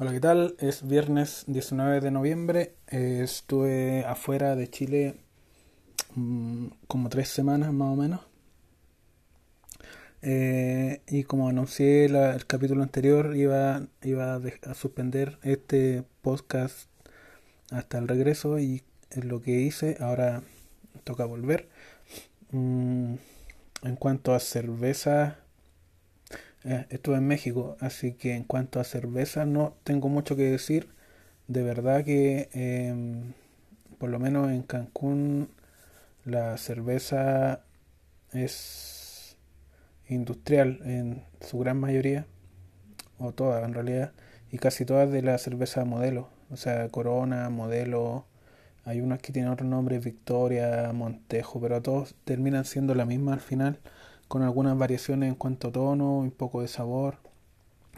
Hola, ¿qué tal? Es viernes 19 de noviembre. Eh, estuve afuera de Chile mm, como tres semanas más o menos. Eh, y como anuncié el capítulo anterior, iba, iba a, suspender este podcast hasta el regreso y es lo que hice. Ahora toca volver. Mm, en cuanto a cerveza eh, estuve en México, así que en cuanto a cerveza no tengo mucho que decir. De verdad que em, por lo menos en Cancún la cerveza es industrial en su gran mayoría, o todas en realidad, y casi todas de la cerveza modelo, o sea, Corona, modelo, hay unas que tienen otro nombre, Victoria, Montejo, pero todos terminan siendo la misma al final con algunas variaciones en cuanto a tono, un poco de sabor.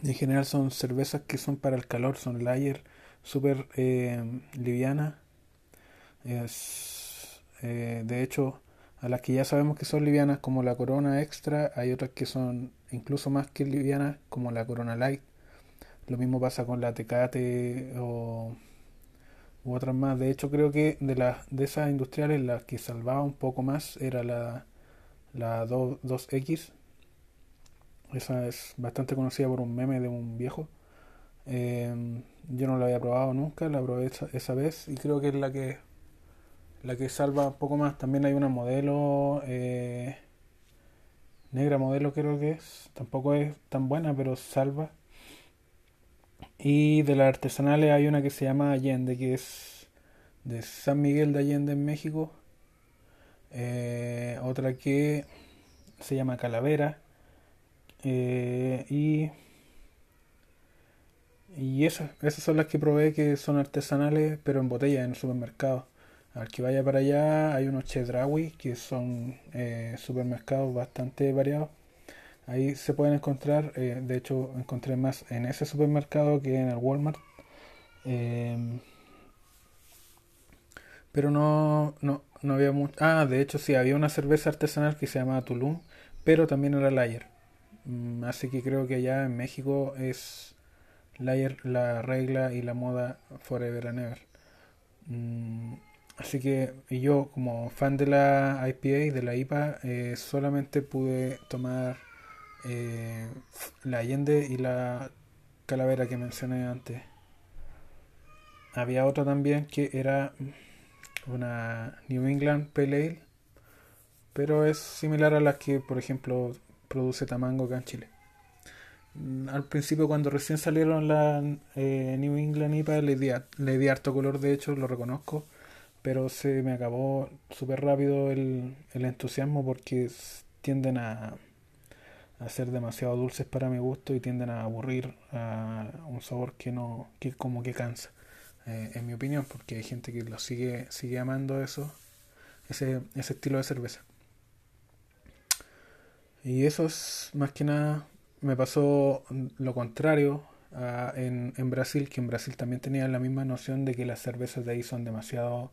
En general son cervezas que son para el calor, son layer, súper eh, livianas. Eh, de hecho, a las que ya sabemos que son livianas como la Corona Extra, hay otras que son incluso más que livianas como la Corona Light. Lo mismo pasa con la Tecate o u otras más. De hecho, creo que de las de esas industriales las que salvaba un poco más era la la 2, x Esa es bastante conocida por un meme de un viejo. Em, yo no la había probado nunca, la probé esa, vez y creo que es la que la que salva un poco más. También hay una modelo eh, negra modelo creo que es. Tampoco es tan buena, pero salva. Y de las artesanales hay una que se llama Allende, que es de San Miguel de Allende en México. Eh, otra que se llama Calavera. Eh, y y esas, esas son las que probé que son artesanales, pero en botella en el supermercado. Al que vaya para allá hay unos Chedrawi que son eh, supermercados bastante variados. Ahí se pueden encontrar, de hecho encontré más en ese supermercado que en el Walmart. Pero no, no, no había mucho. Ah, de hecho sí, había una cerveza artesanal que se llamaba Tulum, pero también era Layer. Mm, así que creo que allá en México es Layer la regla y la moda forever and ever. Mm, así que yo como fan de la IPA, de la IPA, eh, solamente pude tomar eh, la Allende y la Calavera que mencioné antes. Había otra también que era una New England Pale Ale, pero es similar a la que, por ejemplo, produce Tamango acá en Chile. Mm, al principio, cuando recién salieron la eh, New England IPA, le di, le di harto color, de hecho, lo reconozco, pero se me acabó súper rápido el, el entusiasmo porque tienden a, a ser demasiado dulces para mi gusto y tienden a aburrir a un sabor que no que como que cansa eh, en mi opinión, porque hay gente que lo sigue, sigue amando eso, ese, ese estilo de cerveza. Y eso es más que nada, me pasó lo contrario en, en, Brasil, que en Brasil también tenía la misma noción de que las cervezas de ahí son demasiado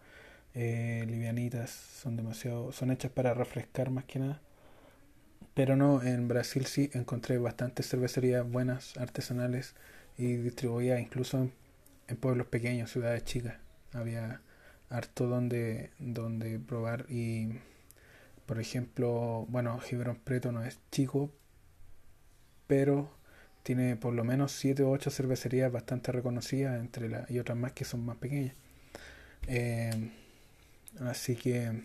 eh, livianitas, son demasiado, son hechas para refrescar más que nada. Pero no, en Brasil sí encontré bastantes cervecerías buenas, artesanales y distribuidas incluso en en pueblos pequeños, ciudades chicas. Había harto donde, donde probar y, por ejemplo, bueno, Gibrón Preto no es chico, pero tiene por lo menos 7 o 8 cervecerías bastante reconocidas entre la, y otras más que son más pequeñas. Eh, así que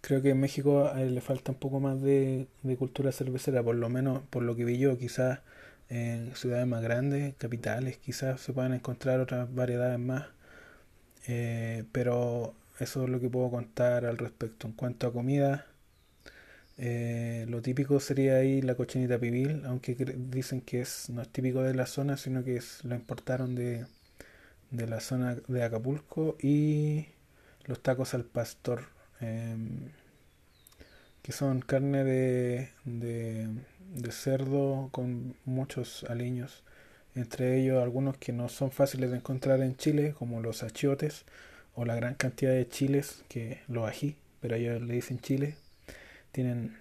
creo que en México le falta un poco más de, de cultura cervecera, por lo menos por lo que vi yo, quizás en ciudades más grandes, capitales, quizás se puedan encontrar otras variedades más. Eh, pero eso es lo que puedo contar al respecto. En cuanto a comida, eh, lo típico sería ahí la cochinita pibil, aunque dicen que es, no es típico de la zona, sino que es, lo importaron de, de la zona de Acapulco y los tacos al pastor, em, que son carne de, de cerdo con muchos aliños, entre ellos algunos que no son fáciles de encontrar en Chile, como los achiotes o la gran cantidad de chiles, que los ají, pero ellos le dicen chile, tienen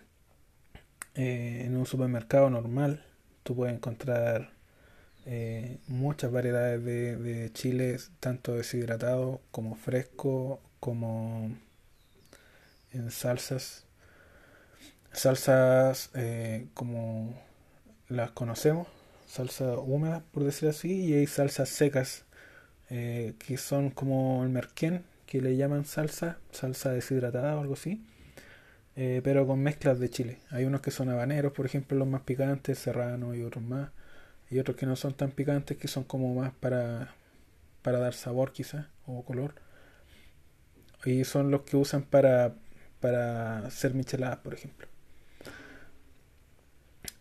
eh, en un supermercado normal, tú puedes encontrar eh, muchas variedades de, de chiles, tanto deshidratado como fresco, como en salsas. Salsas eh, como las conocemos, salsa húmeda por decir así, y hay salsas secas eh, que son como el merquén, que le llaman salsa, salsa deshidratada o algo así, eh, pero con mezclas de chile. Hay unos que son habaneros, por ejemplo, los más picantes, serrano y otros más, y otros que no son tan picantes, que son como más para, para dar sabor quizás, o color. Y son los que usan para, para hacer micheladas, por ejemplo.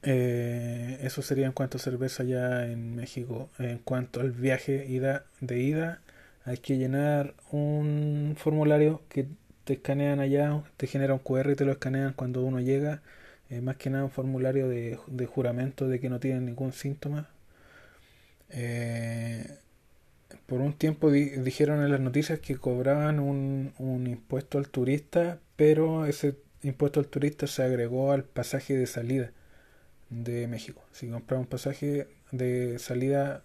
Eh, eso sería en cuanto a cerveza allá en México. En cuanto al viaje ida, de ida, hay que llenar un formulario que te escanean allá, te genera un QR y te lo escanean cuando uno llega. Eh, más que nada un formulario de, de, juramento de que no tienen ningún síntoma. Eh, por un tiempo di dijeron en las noticias que cobraban un, un impuesto al turista, pero ese impuesto al turista se agregó al pasaje de salida de México. Si compramos un pasaje de salida,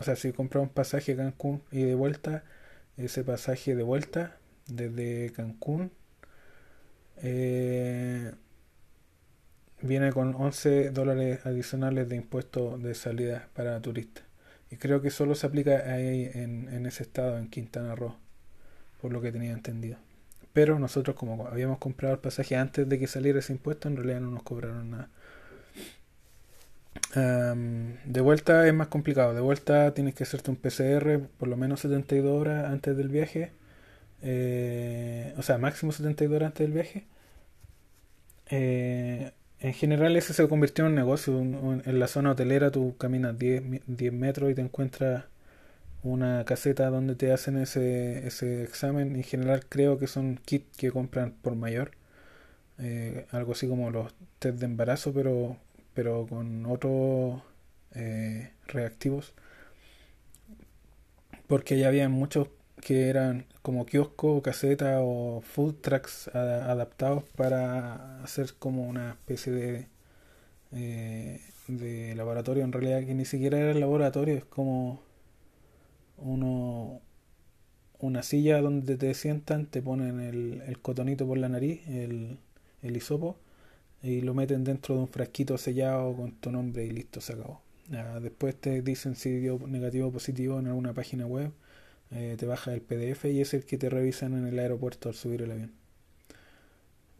o sea, si compramos un pasaje Cancún y de vuelta, ese pasaje de vuelta desde Cancún eh, viene con 11 dólares adicionales de impuesto de salida para turistas. Y creo que solo se aplica ahí en, en ese estado, en Quintana Roo, por lo que tenía entendido. Pero nosotros como habíamos comprado el pasaje antes de que saliera ese impuesto, en realidad no nos cobraron nada. De vuelta es más complicado. De vuelta tienes que hacerte un PCR por lo menos 72 horas antes del viaje. Eh, o sea, máximo 72 horas antes del viaje. Eh, en general ese se convirtió en un negocio. En la zona hotelera tú caminas 10, 10 metros y te encuentras una caseta donde te hacen ese, ese examen. En general creo que son kits que compran por mayor. Eh, algo así como los test de embarazo, pero pero con otros eh, reactivos. Porque ya había muchos que eran como kiosco, caseta o food trucks adaptados para hacer como una especie de, eh, de laboratorio. En realidad que ni siquiera era el laboratorio, es como uno una silla donde te sientan, te ponen el, el cotonito por la nariz, el, el hisopo y lo meten dentro de un frasquito sellado con tu nombre y listo, se acabó. después te dicen si dio negativo o positivo en alguna página web, eh, te baja el PDF y es el que te revisan en el aeropuerto al subir el avión.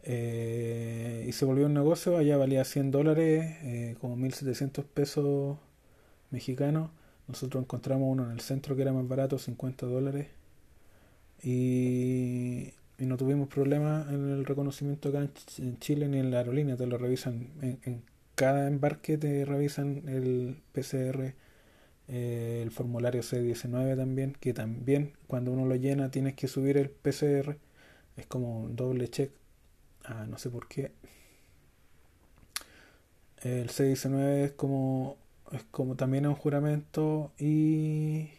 Eh, y se volvió un negocio, allá valía 100 dólares, eh, como 1700 pesos mexicanos. Nosotros encontramos uno en el centro que era más barato, 50 dólares. Y y no tuvimos problemas en el reconocimiento acá en Chile ni en la aerolínea, te lo revisan en, cada embarque, te revisan el PCR, eh, el formulario C19 también, que también cuando uno lo llena tienes que subir el PCR, es como un doble check, ah, no sé por qué. El C19 es como, es como también un juramento y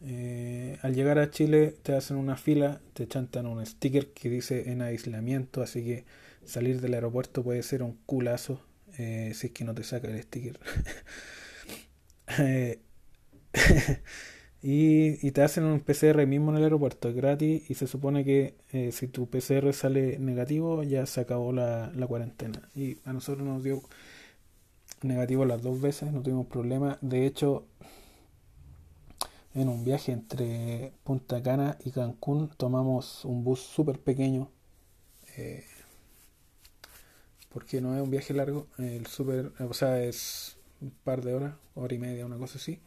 eh, al llegar a Chile te hacen una fila, te chantan un sticker que dice en aislamiento, así que salir del aeropuerto puede ser un culazo eh, si es que no te saca el sticker. Eh, y, te hacen un PCR mismo en el aeropuerto, es gratis y se supone que si tu PCR sale negativo ya se acabó la, la cuarentena. Y a nosotros nos dio negativo las dos veces, no tuvimos problema. De hecho, en un viaje entre Punta Cana y Cancún tomamos un bus súper pequeño eh, porque no es un viaje largo el super o sea es un par de horas hora y media una cosa así.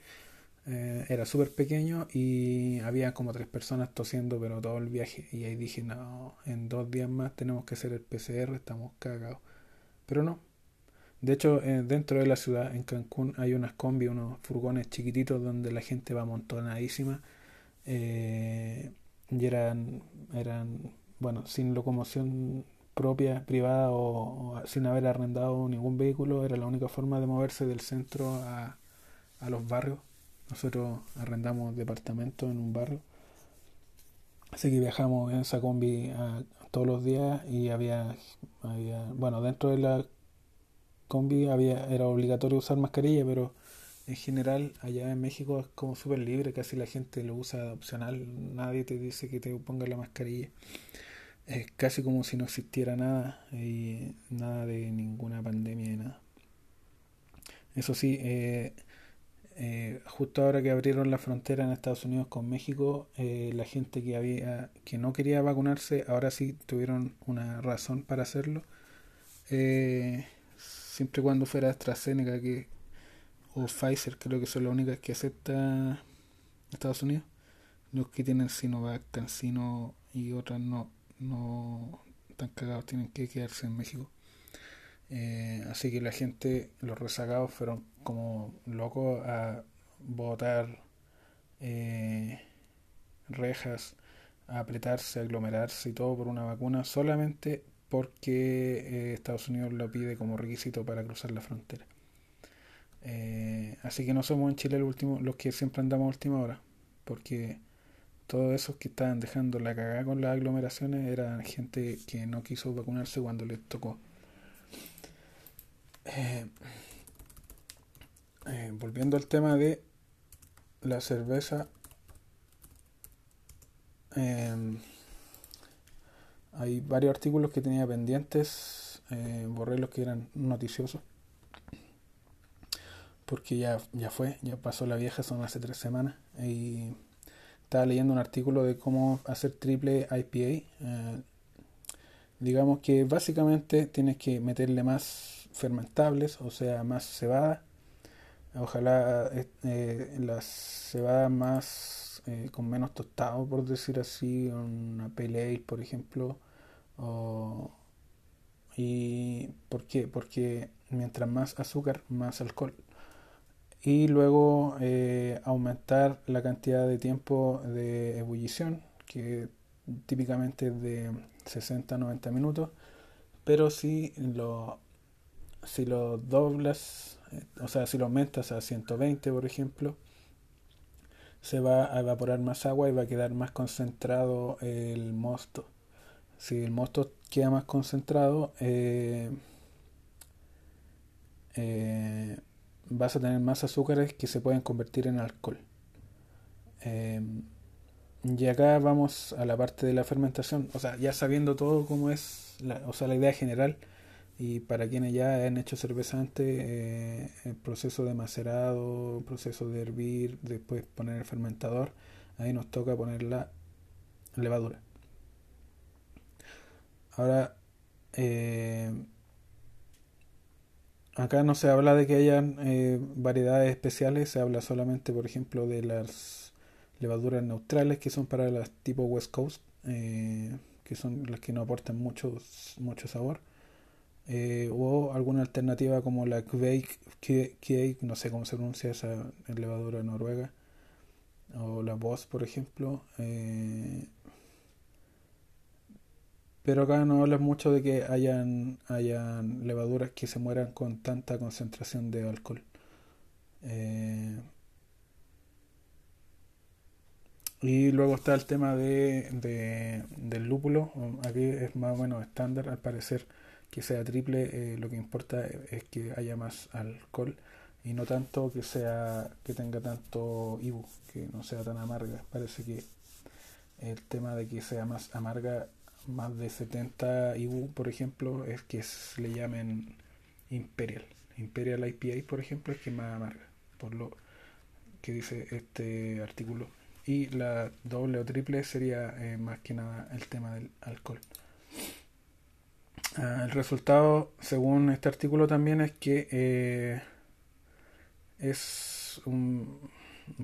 Eh, era súper pequeño y había como tres personas tosiendo pero todo el viaje. Y ahí dije no en dos días más tenemos que hacer el PCR estamos cagados pero no de hecho, eh, dentro de la ciudad, en Cancún, hay unas combi, unos furgones chiquititos donde la gente va amontonadísima. Eh, y eran, eran, bueno, sin locomoción propia, privada o, sin haber arrendado ningún vehículo, era la única forma de moverse del centro a, a los barrios. Nosotros arrendamos departamentos en un barrio. Así que viajamos en esa combi a, todos los días y había, había, bueno, dentro de la combi había, era obligatorio usar mascarilla, pero en general allá en México es como súper libre, casi la gente lo usa opcional, nadie te dice que te ponga la mascarilla. Es casi como si no existiera nada y nada de ninguna pandemia y nada. Eso sí, eh, eh, justo ahora que abrieron la frontera en Estados Unidos con México, eh, la gente que había que no quería vacunarse, ahora sí tuvieron una razón para hacerlo. Siempre cuando fuera AstraZeneca que o Pfizer creo que son las únicas que acepta Estados Unidos. Los que tienen Sinovac, CanSino y otras no, no están cagados, tienen que quedarse en México. Eh, así que la gente, los rezagados fueron como locos a botar eh, rejas, a apretarse, aglomerarse y todo por una vacuna solamente porque eh, Estados Unidos lo pide como requisito para cruzar la frontera. Eh, así que no somos en Chile último, los que siempre andamos a última hora, porque todos esos que estaban dejando la cagada con las aglomeraciones eran gente que no quiso vacunarse cuando les tocó. Eh, volviendo al tema de la cerveza, hay varios artículos que tenía pendientes, borré los que eran noticiosos porque ya, ya fue, ya pasó la vieja, son hace tres semanas. Y estaba leyendo un artículo de cómo hacer triple IPA. Eh, digamos que básicamente tienes que meterle más fermentables, o sea, más cebada. Ojalá eh, eh las cebadas más eh, con menos tostado, por decir así, una pale por ejemplo. ¿Y por? Porque mientras más azúcar, más alcohol y luego eh, aumentar la cantidad de tiempo de ebullición, que típicamente es de 60 a 90 minutos, pero si lo, si lo doblas, eh, o sea, si lo aumentas a 120, por ejemplo, se va a evaporar más agua y va a quedar más concentrado el mosto. Si el mosto queda más concentrado, eh, eh vas a tener más azúcares que se pueden convertir en alcohol. Em, y acá vamos a la parte de la fermentación, o sea, ya sabiendo todo cómo es, o sea, la idea general, y para quienes ya han hecho cerveza antes, eh, el proceso de macerado, proceso de hervir, después poner el fermentador, ahí nos toca poner la levadura. Ahora, eh, Acá no se habla de que hayan eh, variedades especiales, se habla solamente, por ejemplo, de las levaduras neutrales que son para las tipo West Coast, que son las que no aportan mucho, mucho sabor. Eh, o alguna alternativa como la Kveik, no sé cómo se pronuncia esa levadura noruega, o la Boss, por ejemplo. Pero acá no hablas mucho de que hayan, hayan levaduras que se mueran con tanta concentración de alcohol. Eh, y luego está el tema de, del lúpulo. Aquí es más o menos estándar, al parecer que sea triple, eh, lo que importa es que haya más alcohol y no tanto que sea que tenga tanto ibu, que no sea tan amarga. Parece que el tema de que sea más amarga más de 70 IBU, por ejemplo, es que le llamen Imperial. Imperial IPA, por ejemplo, es que es más amarga, por lo que dice este artículo. Y la doble o triple sería eh, más que nada el tema del alcohol. Ah, el resultado, según este artículo también, es que eh, es un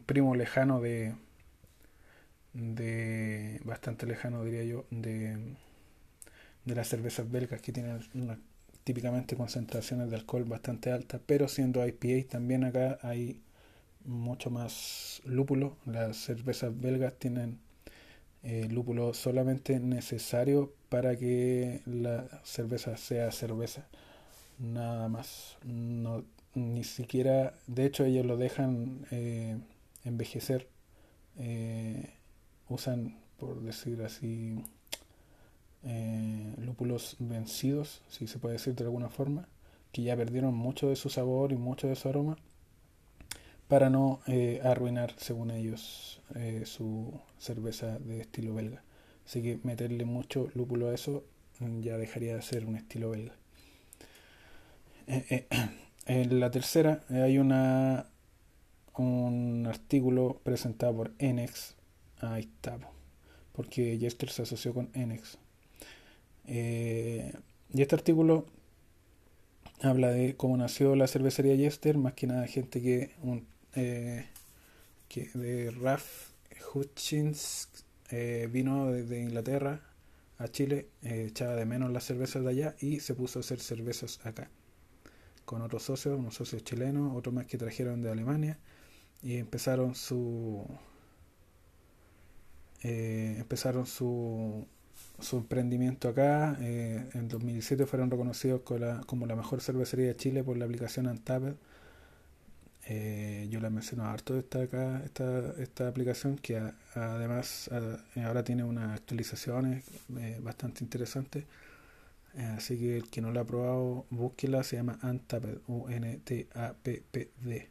primo lejano de, de bastante lejano diría yo de, de las cervezas belgas que tienen típicamente concentraciones de alcohol bastante altas pero siendo IPA también acá hay mucho más lúpulo. Las cervezas belgas tienen eh, lúpulo solamente necesario para que la cerveza sea cerveza. Nada más. No ni siquiera de hecho ellos lo dejan eh, envejecer eh, usan, por decir así, lúpulos vencidos, si se puede decir de alguna forma, que ya perdieron mucho de su sabor y mucho de su aroma, para no eh, arruinar, según ellos, eh, su cerveza de estilo belga. Así que meterle mucho lúpulo a eso mm, ya dejaría de ser un estilo belga. en la tercera hay una un artículo presentado por Enex. Ahí está, porque Jester se asoció con Enex. y este artículo habla de cómo nació la cervecería Jester, más que nada gente que, eh, que de Ralph Hutchins eh, vino desde Inglaterra a Chile, eh, echaba de menos las cervezas de allá y se puso a hacer cervezas acá, con otros socios, unos socios chilenos, otros más que trajeron de Alemania y empezaron su empezaron su su emprendimiento acá. En 2017 fueron reconocidos como la, mejor cervecería de Chile por la aplicación Untapped. Eh, yo la menciono harto esta, acá, esta, esta aplicación que además ahora tiene unas actualizaciones eh, bastante interesantes. así que el que no la ha probado, búsquela, se llama Untapped, U-N-T-A-P-P-D.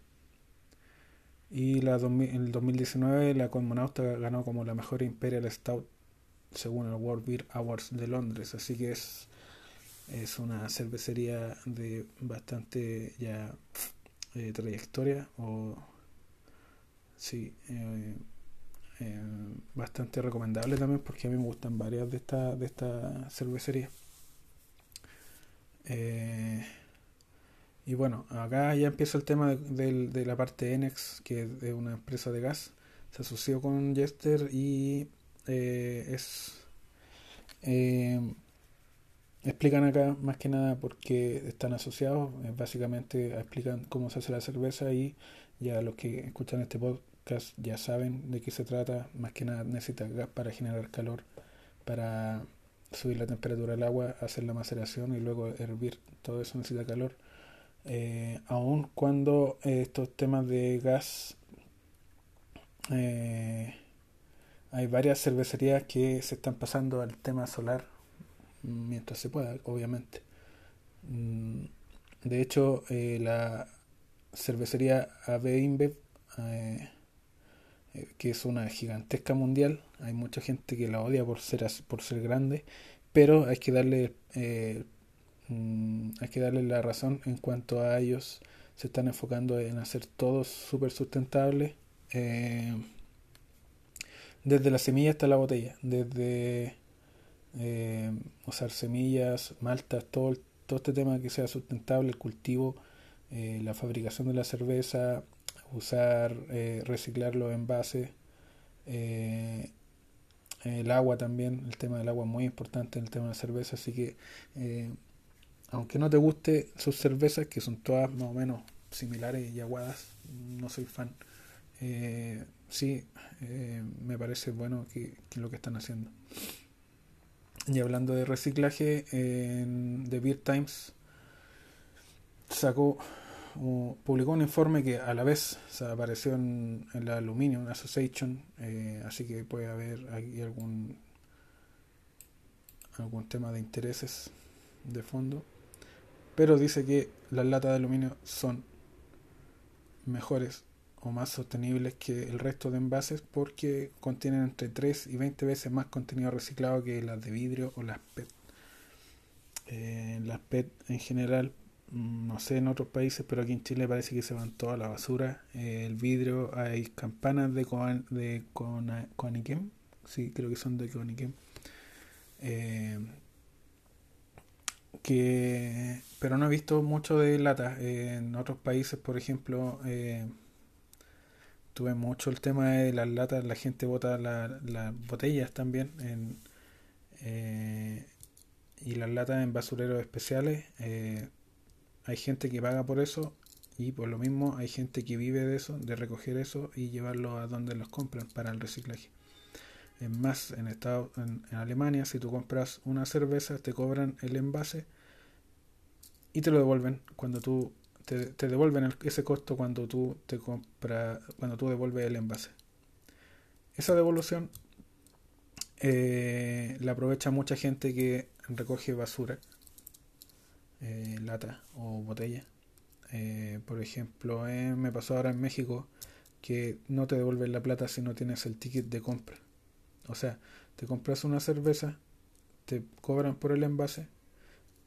Y en el 2019 la Cosmonauta ganó como la mejor Imperial Stout según el World Beer Awards de Londres. Así que es, es una cervecería de bastante ya eh, trayectoria o sí eh, eh, bastante recomendable también porque a mí me gustan varias de esta de esta cervecería. Y bueno acá ya empieza el tema de, de, la parte Enex que es de una empresa de gas. Se asoció con Jester y es explican acá más que nada porque están asociados. Eh, básicamente explican cómo se hace la cerveza y ya los que escuchan este podcast ya saben de qué se trata. Más que nada necesita gas para generar calor para subir la temperatura del agua hacer la maceración y luego hervir. Todo eso necesita calor. Aun cuando estos temas de gas eh, hay varias cervecerías que se están pasando al tema solar mientras se pueda, obviamente. Mm, de hecho, eh, la cervecería AB InBev, eh, eh, que es una gigantesca mundial, hay mucha gente que la odia por ser, por ser grande, pero hay que darle mm, hay que darle la razón en cuanto a ellos se están enfocando en hacer todo súper sustentable desde la semilla hasta la botella, desde eh, usar semillas, maltas, todo, todo este tema que sea sustentable, el cultivo, eh, la fabricación de la cerveza, usar, eh, reciclar los envases, el agua también, el tema del agua es muy importante en el tema de la cerveza, así que aunque no te guste sus cervezas, que son todas más o menos similares y aguadas, no soy fan sí, eh, me parece bueno que, lo que están haciendo. Y hablando de reciclaje, en The Beer Times sacó, publicó un informe que a la vez se apareció en, la Aluminium Association, eh, así que puede haber aquí algún algún tema de intereses de fondo, pero dice que las latas de aluminio son mejores más sostenibles que el resto de envases porque contienen entre 3 y 20 veces más contenido reciclado que las de vidrio o las PET. Eh, las PET en general, mm, no sé en otros países, pero aquí en Chile parece que se van toda la basura. Eh, el vidrio, hay campanas de, con, de Coniquem, sí, creo que son de Coniquem. Eh, que, pero no he visto mucho de latas. en otros países, por ejemplo, tuve mucho el tema de las latas, la gente bota las botellas también en, eh, y las latas en basureros especiales. Eh, hay gente que paga por eso y por lo mismo hay gente que vive de eso, de recoger eso y llevarlo a donde los compran para el reciclaje. Es más, en, Estados, en, Alemania, si tú compras una cerveza, te cobran el envase y te lo devuelven cuando tú te, devuelven ese costo cuando tú te compras, cuando tú devuelves el envase. Esa devolución eh, la aprovecha mucha gente que recoge basura, eh, lata o botella. Eh, por ejemplo, me pasó ahora en México que no te devuelven la plata si no tienes el ticket de compra. O sea, te compras una cerveza, te cobran por el envase,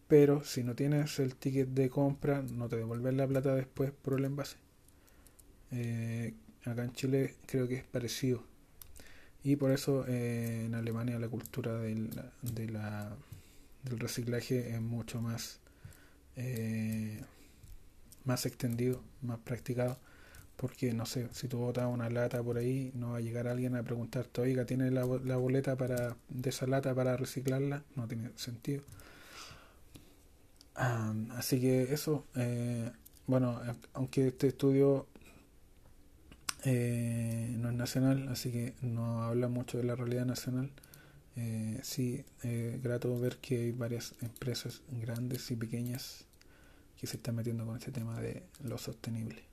pero si no tienes el ticket de compra, no te devuelven la plata después por el envase. Eh, acá en Chile creo que es parecido. Y por eso eh, en Alemania la cultura del, del reciclaje es mucho más, eh, más extendido, más practicado. Porque no sé, si tú botas una lata por ahí, no va a llegar alguien a preguntarte, oiga, ¿tiene la, la boleta para, de esa lata para reciclarla? No tiene sentido. Así que eso, eh, bueno, aunque este estudio eh, no es nacional, así que no habla mucho de la realidad nacional. Eh, sí, eh, grato ver que hay varias empresas grandes y pequeñas que se están metiendo con este tema de lo sostenible.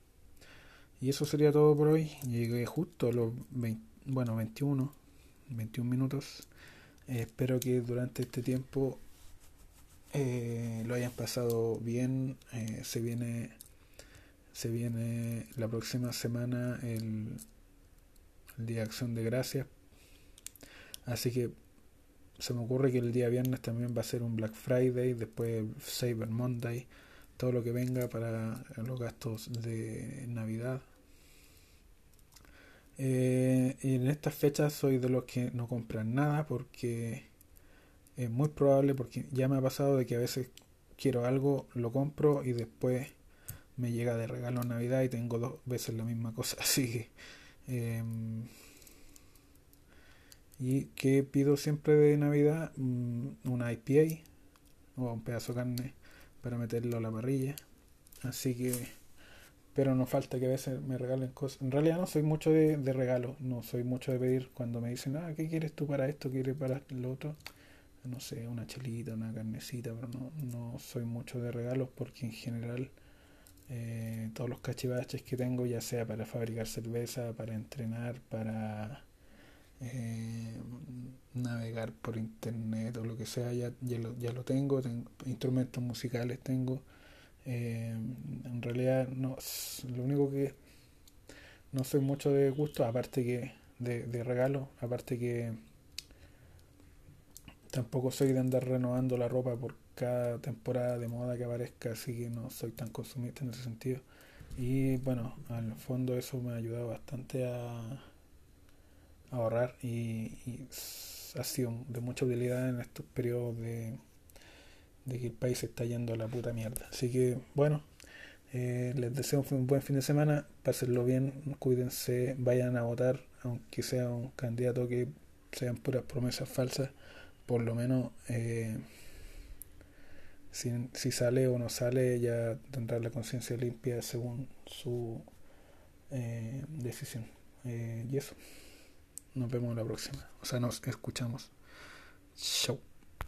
Y eso sería todo por hoy. Llegué justo a los bueno, 21, 21 minutos. Espero que durante este tiempo lo hayan pasado bien. se viene se viene la próxima semana el, Día de Acción de Gracias. Así que se me ocurre que el día viernes también va a ser un Black Friday, después Cyber Monday, todo lo que venga para los gastos de Navidad. Eh, y en estas fechas soy de los que no compran nada porque es muy probable, porque ya me ha pasado de que a veces quiero algo, lo compro y después me llega de regalo en Navidad y tengo dos veces la misma cosa. Así que. Em, y que pido siempre de Navidad mm, una IPA o un pedazo de carne para meterlo a la parrilla. Así que. Pero no falta que a veces me regalen cosas. En realidad no soy mucho de, de regalos, no soy mucho de pedir cuando me dicen, ah, ¿qué quieres tú para esto? ¿Quieres para lo otro? No sé, una chelita, una carnecita, pero no, no soy mucho de regalos porque en general eh, todos los cachivaches que tengo, ya sea para fabricar cerveza, para entrenar, para eh, navegar por internet o lo que sea, ya, ya, lo, ya lo tengo, tengo, instrumentos musicales tengo. Eh, en realidad no lo único que no soy mucho de gusto, aparte que de, de regalo, aparte que tampoco soy de andar renovando la ropa por cada temporada de moda que aparezca, así que no soy tan consumista en ese sentido. Y bueno, al fondo eso me ha ayudado bastante a, ahorrar y, ha sido de mucha utilidad en estos periodos de, que el país está yendo a la puta mierda. Así que bueno, eh, les deseo un buen fin de semana, pásenlo bien, cuídense, vayan a votar, aunque sea un candidato que sean puras promesas falsas, por lo menos... Eh, si, si sale o no sale, ya tendrá la conciencia limpia según su eh, decisión. Eh, y eso. Nos vemos la próxima. O sea, nos escuchamos. Chau.